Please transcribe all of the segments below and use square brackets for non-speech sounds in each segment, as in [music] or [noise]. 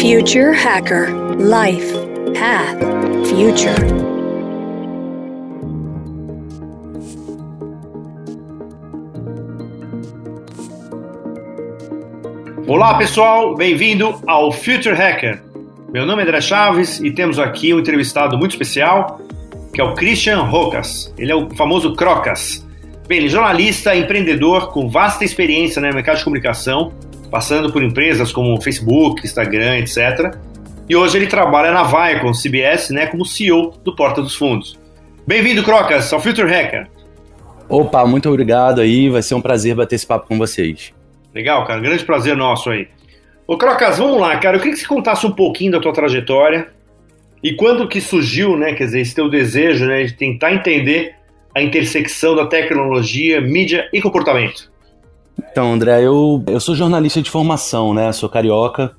Future Hacker Life Path Future. Olá pessoal, bem-vindo ao Future Hacker. Meu nome é André Chaves e temos aqui um entrevistado muito especial, que é o Christian Rocas. Ele é o famoso Crocas. Bem, ele é jornalista, empreendedor com vasta experiência no mercado de comunicação, passando por empresas como Facebook, Instagram, etc. E hoje ele trabalha na Viacom CBS, né, como CEO do Porta dos Fundos. Bem-vindo, Crocas, ao Future Hacker. Opa, muito obrigado aí, vai ser um prazer bater esse papo com vocês. Legal, cara, grande prazer nosso aí. Ô, Crocas, vamos lá, cara, eu queria que você contasse um pouquinho da tua trajetória e quando que surgiu, né, quer dizer, esse teu desejo, né, de tentar entender a intersecção da tecnologia, mídia e comportamento. Então, André, eu, eu sou jornalista de formação, né, sou carioca,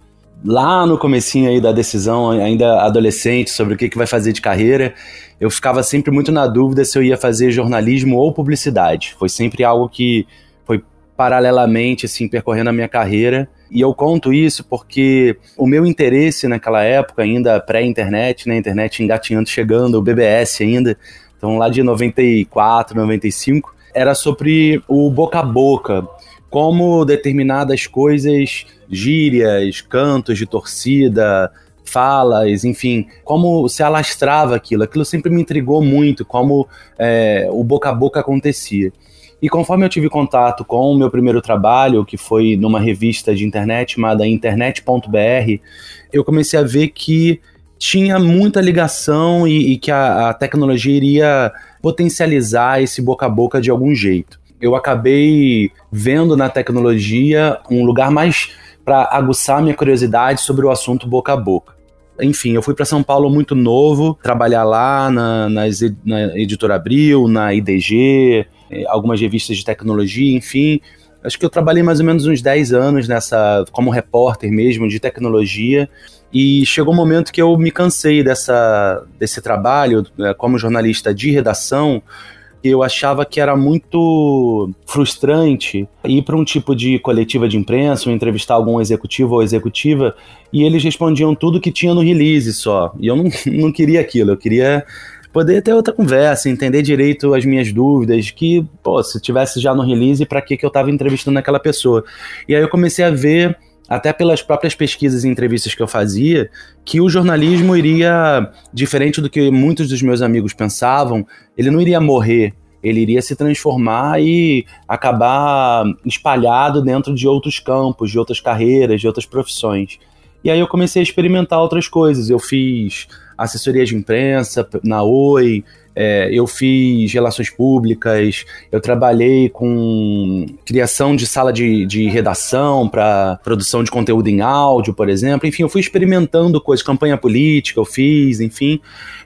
lá no comecinho aí da decisão, ainda adolescente, sobre o que, que vai fazer de carreira, eu ficava sempre muito na dúvida se eu ia fazer jornalismo ou publicidade. Foi sempre algo que foi paralelamente, assim, percorrendo a minha carreira. E eu conto isso porque o meu interesse naquela época, ainda pré-internet, né, internet engatinhando, chegando, o BBS ainda, então lá de 94, 95, era sobre o boca a boca, como determinadas coisas, gírias, cantos de torcida, falas, enfim, como se alastrava aquilo. Aquilo sempre me intrigou muito, como é, o boca a boca acontecia. E conforme eu tive contato com o meu primeiro trabalho, que foi numa revista de internet chamada internet.br, eu comecei a ver que tinha muita ligação e, e que a, a tecnologia iria potencializar esse boca a boca de algum jeito. Eu acabei vendo na tecnologia um lugar mais para aguçar minha curiosidade sobre o assunto boca a boca. Enfim, eu fui para São Paulo muito novo, trabalhar lá na, na, Editora Abril, na IDG, eh, algumas revistas de tecnologia, enfim. Acho que eu trabalhei mais ou menos uns 10 anos nessa, como repórter mesmo, de tecnologia. E chegou um momento que eu me cansei dessa, desse trabalho né, como jornalista de redação, eu achava que era muito frustrante ir para um tipo de coletiva de imprensa, ou entrevistar algum executivo ou executiva, e eles respondiam tudo que tinha no release só. E eu não, [laughs] não queria aquilo, eu queria poder ter outra conversa, entender direito as minhas dúvidas, que, pô, se tivesse já no release, para que, que eu estava entrevistando aquela pessoa? E aí eu comecei a ver até pelas próprias pesquisas e entrevistas que eu fazia, que o jornalismo iria, diferente do que muitos dos meus amigos pensavam, ele não iria morrer, ele iria se transformar e acabar espalhado dentro de outros campos, de outras carreiras, de outras profissões. E aí eu comecei a experimentar outras coisas. Eu fiz assessoria de imprensa na Oi, é, eu fiz relações públicas, eu trabalhei com criação de sala de, de redação para produção de conteúdo em áudio, por exemplo. Enfim, eu fui experimentando coisas, campanha política, eu fiz, enfim.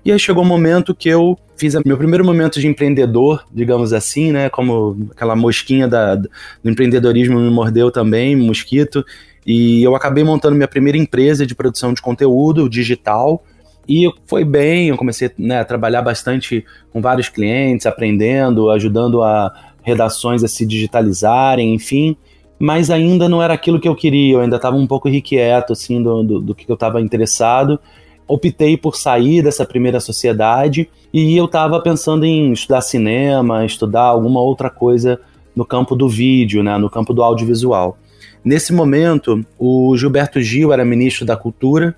E aí chegou um momento que eu fiz meu primeiro momento de empreendedor, digamos assim, né? Como aquela mosquinha da, do empreendedorismo me mordeu também, mosquito. E eu acabei montando minha primeira empresa de produção de conteúdo digital e foi bem, eu comecei né, a trabalhar bastante com vários clientes, aprendendo, ajudando a redações a se digitalizarem, enfim. Mas ainda não era aquilo que eu queria, eu ainda estava um pouco irrequieto assim, do, do, do que eu estava interessado. Optei por sair dessa primeira sociedade e eu estava pensando em estudar cinema, estudar alguma outra coisa no campo do vídeo, né, no campo do audiovisual. Nesse momento, o Gilberto Gil era ministro da Cultura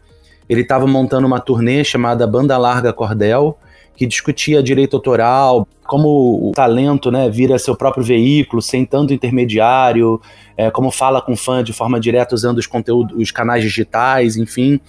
ele estava montando uma turnê chamada Banda Larga Cordel, que discutia direito autoral, como o talento né, vira seu próprio veículo, sem tanto intermediário, é, como fala com fã de forma direta usando os conteúdos, os canais digitais, enfim.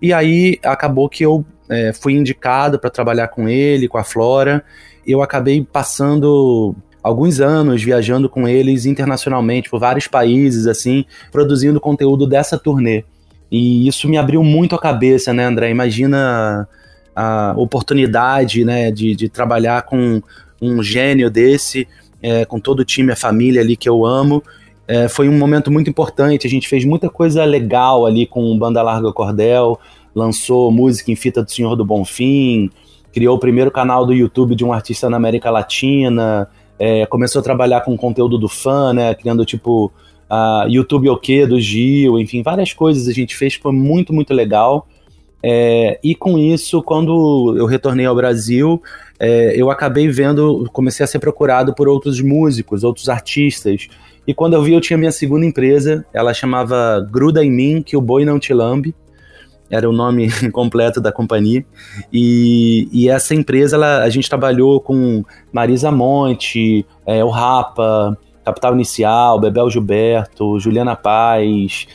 E aí acabou que eu é, fui indicado para trabalhar com ele, com a Flora. Eu acabei passando alguns anos viajando com eles internacionalmente por vários países, assim, produzindo conteúdo dessa turnê. E isso me abriu muito a cabeça, né, André? Imagina a oportunidade, né, de, de trabalhar com um gênio desse, é, com todo o time, a família ali que eu amo. É, foi um momento muito importante. A gente fez muita coisa legal ali com Banda Larga Cordel, lançou música em fita do Senhor do Bonfim, criou o primeiro canal do YouTube de um artista na América Latina, é, começou a trabalhar com conteúdo do fã, né, criando tipo YouTube OK do Gil, enfim, várias coisas a gente fez, foi muito, muito legal. É, e com isso, quando eu retornei ao Brasil, é, eu acabei vendo, comecei a ser procurado por outros músicos, outros artistas. E quando eu vi, eu tinha minha segunda empresa, ela chamava Gruda em Mim, que o boi não te lambe. Era o nome [laughs] completo da companhia. E, e essa empresa, ela, a gente trabalhou com Marisa Monte, é, o Rapa, Capital Inicial, Bebel Gilberto, Juliana Paz,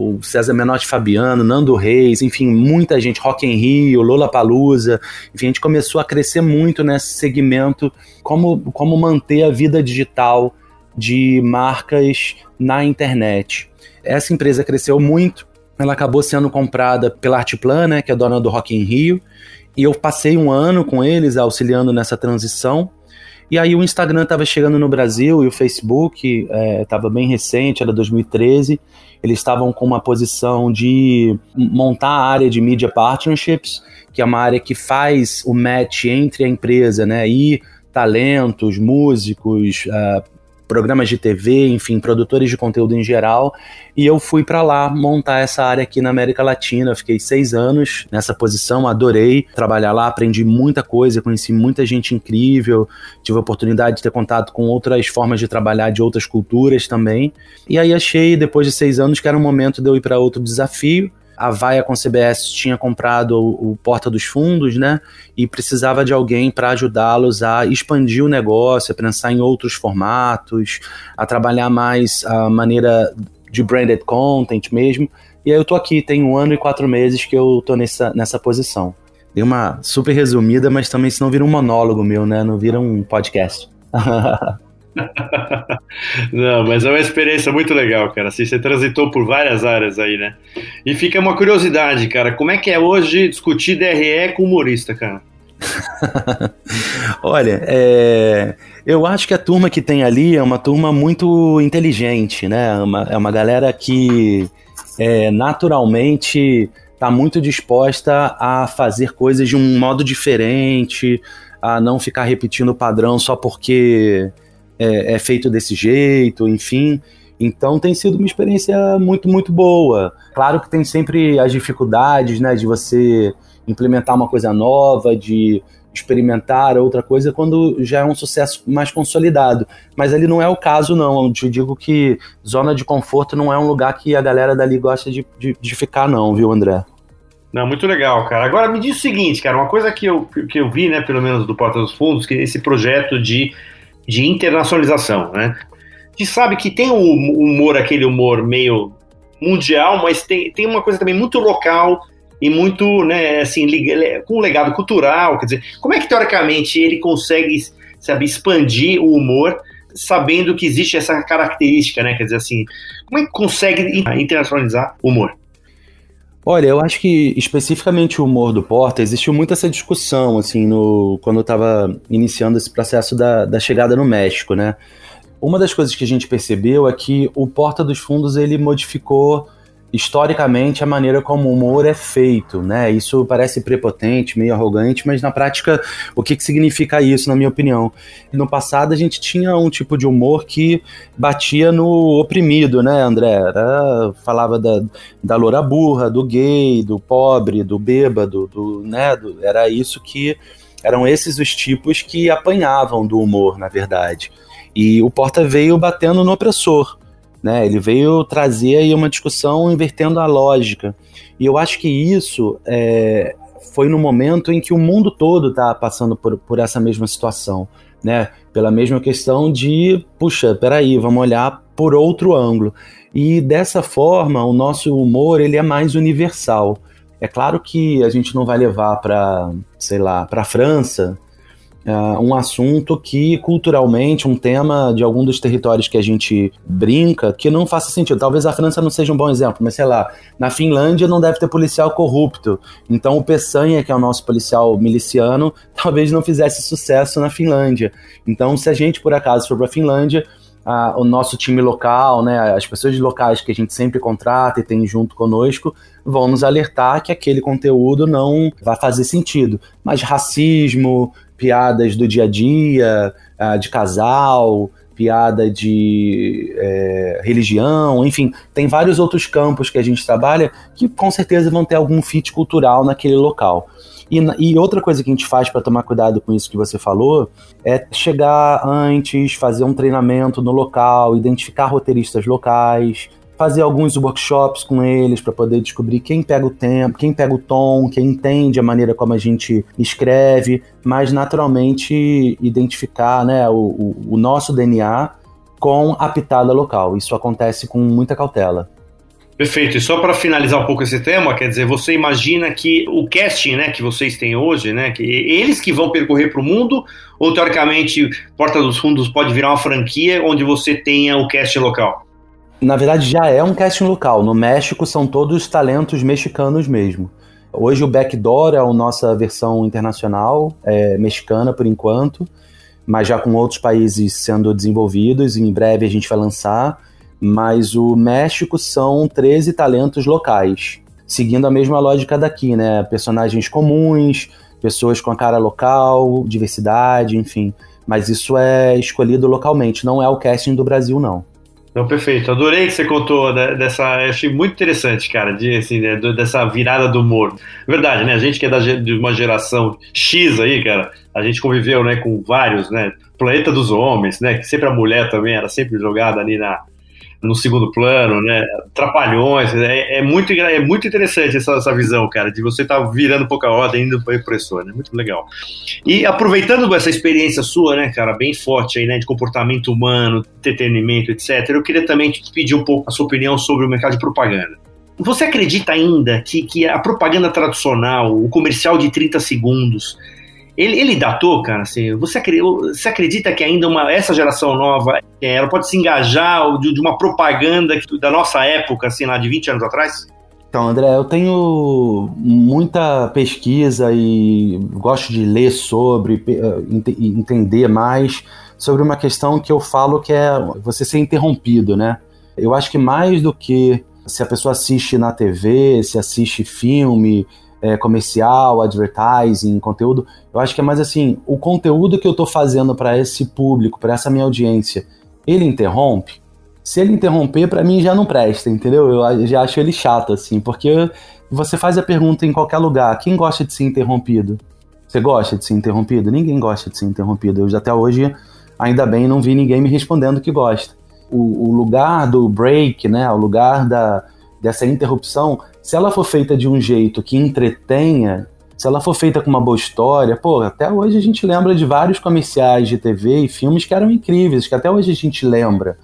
o César Menotti Fabiano, Nando Reis, enfim, muita gente, Rock in Rio, Lola Palusa, enfim, a gente começou a crescer muito nesse segmento, como, como manter a vida digital de marcas na internet. Essa empresa cresceu muito, ela acabou sendo comprada pela Artplan, né, que é dona do Rock in Rio, e eu passei um ano com eles auxiliando nessa transição, e aí o Instagram estava chegando no Brasil e o Facebook estava é, bem recente, era 2013. Eles estavam com uma posição de montar a área de media partnerships, que é uma área que faz o match entre a empresa, né, e talentos, músicos, uh, programas de TV, enfim, produtores de conteúdo em geral. E eu fui para lá montar essa área aqui na América Latina. fiquei seis anos nessa posição, adorei trabalhar lá, aprendi muita coisa, conheci muita gente incrível, tive a oportunidade de ter contato com outras formas de trabalhar de outras culturas também. E aí achei, depois de seis anos, que era o momento de eu ir para outro desafio a Vaia com CBS tinha comprado o, o, Porta dos Fundos, né? E precisava de alguém para ajudá-los a expandir o negócio, a pensar em outros formatos, a trabalhar mais a maneira de branded content mesmo. E aí eu tô aqui, tem um ano e quatro meses que eu tô nessa, nessa posição. Dei uma super resumida, mas também se não vira um monólogo meu, né? Não vira um podcast. [laughs] Não, mas é uma experiência muito legal, cara. Assim, você transitou por várias áreas aí, né? E fica uma curiosidade, cara. Como é que é hoje discutir DRE com humorista, cara? [laughs] Olha, é, eu acho que a turma que tem ali é uma turma muito inteligente, né? Uma, é uma galera que é, naturalmente está muito disposta a fazer coisas de um modo diferente, a não ficar repetindo o padrão só porque é, é feito desse jeito, enfim. Então tem sido uma experiência muito, muito boa. Claro que tem sempre as dificuldades, né, de você implementar uma coisa nova, de experimentar outra coisa quando já é um sucesso mais consolidado. Mas ali não é o caso, não. Eu te digo que zona de conforto não é um lugar que a galera dali gosta de, de, de ficar, não, viu, André? Não, muito legal, cara. Agora me diz o seguinte, cara, uma coisa que eu, que eu vi, né, pelo menos do Porta dos Fundos, que esse projeto de de internacionalização, né? Gente sabe que tem o humor, aquele humor meio mundial, mas tem, tem uma coisa também muito local e muito, né, assim, com um legado cultural, quer dizer, como é que teoricamente ele consegue, sabe, expandir o humor sabendo que existe essa característica, né, quer dizer assim, como é que consegue internacionalizar o humor? Olha, eu acho que especificamente o humor do Porta, existiu muito essa discussão, assim, no, quando eu estava iniciando esse processo da, da chegada no México, né? Uma das coisas que a gente percebeu é que o Porta dos Fundos, ele modificou historicamente a maneira como o humor é feito, né? Isso parece prepotente, meio arrogante, mas na prática, o que, que significa isso, na minha opinião? No passado, a gente tinha um tipo de humor que batia no oprimido, né, André? Era, falava da, da loura burra, do gay, do pobre, do bêbado, do, né? Do, era isso que. Eram esses os tipos que apanhavam do humor, na verdade. E o Porta veio batendo no opressor. Né? Ele veio trazer aí uma discussão invertendo a lógica. E eu acho que isso é, foi no momento em que o mundo todo está passando por, por essa mesma situação. Né? Pela mesma questão de, puxa, peraí, vamos olhar por outro ângulo. E dessa forma, o nosso humor ele é mais universal. É claro que a gente não vai levar para, sei lá, para a França uh, um assunto que culturalmente, um tema de algum dos territórios que a gente brinca, que não faça sentido. Talvez a França não seja um bom exemplo, mas sei lá, na Finlândia não deve ter policial corrupto. Então o Peçanha, que é o nosso policial miliciano, [laughs] talvez não fizesse sucesso na Finlândia. Então, se a gente por acaso for para a Finlândia, o nosso time local, né, as pessoas locais que a gente sempre contrata e tem junto conosco, vão nos alertar que aquele conteúdo não vai fazer sentido. Mas racismo, piadas do dia a dia, uh, de casal, piada de é, religião, enfim, tem vários outros campos que a gente trabalha que com certeza vão ter algum fit cultural naquele local. E, e outra coisa que a gente faz para tomar cuidado com isso que você falou é chegar antes, fazer um treinamento no local, identificar roteiristas locais, fazer alguns workshops com eles para poder descobrir quem pega o tempo, quem pega o tom, quem entende a maneira como a gente escreve, mas naturalmente identificar né, o, o, o nosso DNA com a pitada local. Isso acontece com muita cautela. Perfeito. E só para finalizar um pouco esse tema, quer dizer, você imagina que o casting, né, que vocês têm hoje, né, que eles que vão percorrer para o mundo, ou teoricamente Porta dos Fundos pode virar uma franquia onde você tenha o casting local? Na verdade, já é um casting local. No México são todos talentos mexicanos mesmo. Hoje o Backdoor é a nossa versão internacional, é, mexicana por enquanto, mas já com outros países sendo desenvolvidos. Em breve a gente vai lançar mas o México são 13 talentos locais, seguindo a mesma lógica daqui, né? Personagens comuns, pessoas com a cara local, diversidade, enfim. Mas isso é escolhido localmente, não é o casting do Brasil, não. Não, perfeito. Adorei que você contou dessa. Achei muito interessante, cara, de, assim, né, dessa virada do humor. Verdade, né? A gente que é da, de uma geração X aí, cara, a gente conviveu né, com vários, né? Planeta dos Homens, né? Que sempre a mulher também era sempre jogada ali na, no segundo plano, né? Trapalhões. É, é muito, é muito interessante essa, essa visão, cara, de você estar tá virando pouca ordem indo para impressor, né? Muito legal. E aproveitando essa experiência sua, né, cara, bem forte aí, né, de comportamento humano, entretenimento, etc., eu queria também te pedir um pouco a sua opinião sobre o mercado de propaganda. Você acredita ainda que, que a propaganda tradicional, o comercial de 30 segundos, ele, ele datou, cara, assim, você, você acredita que ainda uma, essa geração nova, é, ela pode se engajar de, de uma propaganda da nossa época, assim, lá de 20 anos atrás? Então, André, eu tenho muita pesquisa e gosto de ler sobre, eh, entender mais sobre uma questão que eu falo que é você ser interrompido, né? Eu acho que mais do que se a pessoa assiste na TV, se assiste filme, é, comercial, advertising, conteúdo. Eu acho que é mais assim, o conteúdo que eu estou fazendo para esse público, para essa minha audiência, ele interrompe? Se ele interromper, para mim já não presta, entendeu? Eu já acho ele chato, assim, porque você faz a pergunta em qualquer lugar, quem gosta de ser interrompido? Você gosta de ser interrompido? Ninguém gosta de ser interrompido. Eu até hoje, ainda bem, não vi ninguém me respondendo que gosta. O, o lugar do break, né, o lugar da, dessa interrupção, se ela for feita de um jeito que entretenha, se ela for feita com uma boa história, pô, até hoje a gente lembra de vários comerciais de TV e filmes que eram incríveis, que até hoje a gente lembra.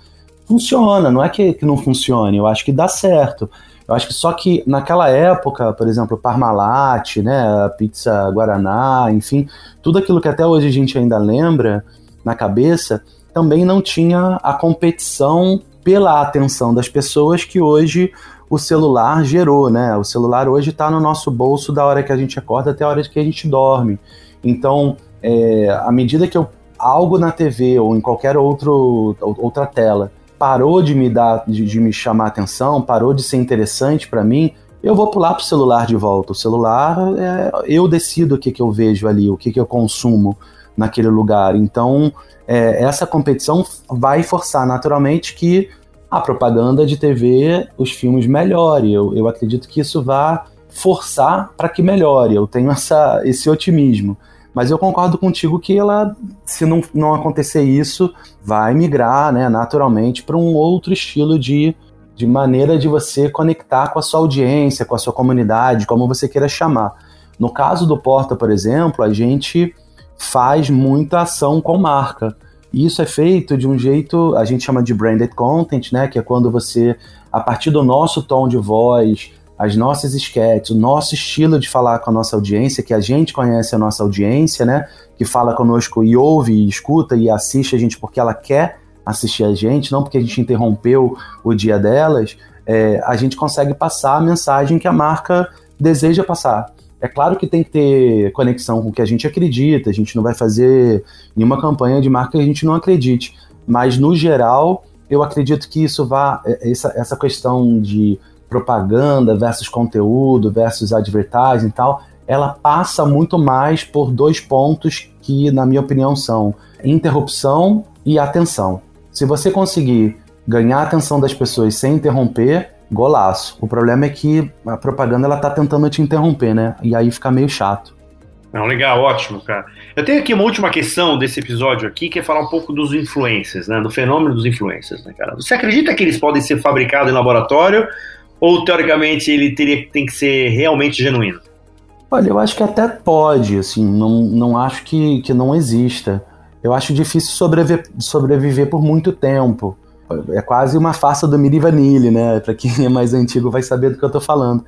Funciona, não é que, que não funcione, eu acho que dá certo. Eu acho que só que naquela época, por exemplo, Parmalat, né, pizza Guaraná, enfim, tudo aquilo que até hoje a gente ainda lembra na cabeça, também não tinha a competição pela atenção das pessoas que hoje o celular gerou, né? O celular hoje está no nosso bolso da hora que a gente acorda até a hora que a gente dorme. Então, é, à medida que eu algo na TV ou em qualquer outro, outra tela parou de me dar, de, de me chamar atenção, parou de ser interessante para mim, eu vou pular pro celular de volta. O celular, é, eu decido o que, que eu vejo ali, o que, que eu consumo naquele lugar. Então, é, essa competição vai forçar naturalmente que a propaganda de TV, os filmes melhore. Eu, eu acredito que isso vá forçar para que melhore. Eu tenho essa, esse otimismo. Mas eu concordo contigo que ela, se não, não acontecer isso, vai migrar né, naturalmente para um outro estilo de, de maneira de você conectar com a sua audiência, com a sua comunidade, como você queira chamar. No caso do Porta, por exemplo, a gente faz muita ação com marca. E isso é feito de um jeito, a gente chama de branded content, né? Que é quando você, a partir do nosso tom de voz, as nossas sketches, o nosso estilo de falar com a nossa audiência, que a gente conhece a nossa audiência, né? Que fala conosco e ouve, e escuta e assiste a gente porque ela quer assistir a gente, não porque a gente interrompeu o dia delas, é, a gente consegue passar a mensagem que a marca deseja passar. É claro que tem que ter conexão com o que a gente acredita, a gente não vai fazer nenhuma campanha de marca que a gente não acredite, mas no geral, eu acredito que isso vá, é, essa, essa questão de propaganda versus conteúdo versus advertising e tal, ela passa muito mais por dois pontos que, na minha opinião, são interrupção e atenção. Se você conseguir ganhar a atenção das pessoas sem interromper, golaço. O problema é que a propaganda ela tá tentando te interromper, né? E aí fica meio chato. Não, legal, ótimo, cara. Eu tenho aqui uma última questão desse episódio aqui, que é falar um pouco dos influencers, né? Do fenômeno dos influencers, né, cara? Você acredita que eles podem ser fabricados em laboratório ou, teoricamente, ele teria, tem que ser realmente genuíno? Olha, eu acho que até pode, assim, não, não acho que, que não exista. Eu acho difícil sobreviver, sobreviver por muito tempo. É quase uma farsa do Miri Vanille, né? Para quem é mais antigo vai saber do que eu tô falando.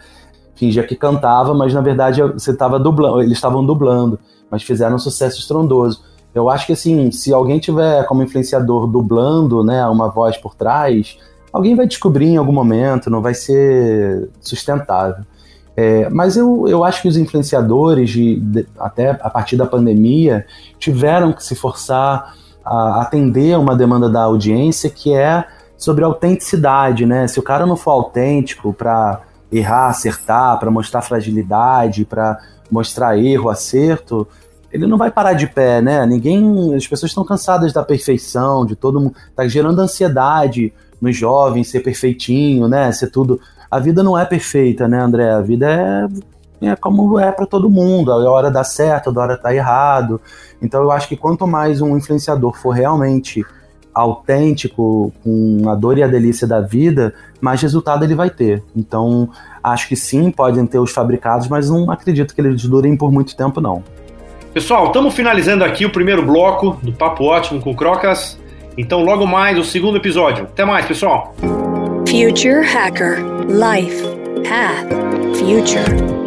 Fingia que cantava, mas na verdade você tava dublando, eles estavam dublando, mas fizeram um sucesso estrondoso. Eu acho que assim, se alguém tiver como influenciador dublando, né, uma voz por trás, alguém vai descobrir em algum momento, não vai ser sustentável. É, mas eu, eu acho que os influenciadores, de, de, até a partir da pandemia, tiveram que se forçar a atender uma demanda da audiência que é sobre autenticidade, né? Se o cara não for autêntico para errar, acertar, para mostrar fragilidade, para mostrar erro, acerto, ele não vai parar de pé, né? Ninguém, as pessoas estão cansadas da perfeição, de todo mundo, tá gerando ansiedade nos jovens ser perfeitinho, né? Ser tudo. A vida não é perfeita, né, André? A vida é é como é para todo mundo, a hora dá certo, a hora tá errado. Então eu acho que quanto mais um influenciador for realmente autêntico, com a dor e a delícia da vida, mais resultado ele vai ter. Então, acho que sim, podem ter os fabricados, mas não acredito que eles durem por muito tempo, não. Pessoal, estamos finalizando aqui o primeiro bloco do Papo Ótimo com Crocas. Então, logo mais o segundo episódio. Até mais, pessoal! Future Hacker Life Path Future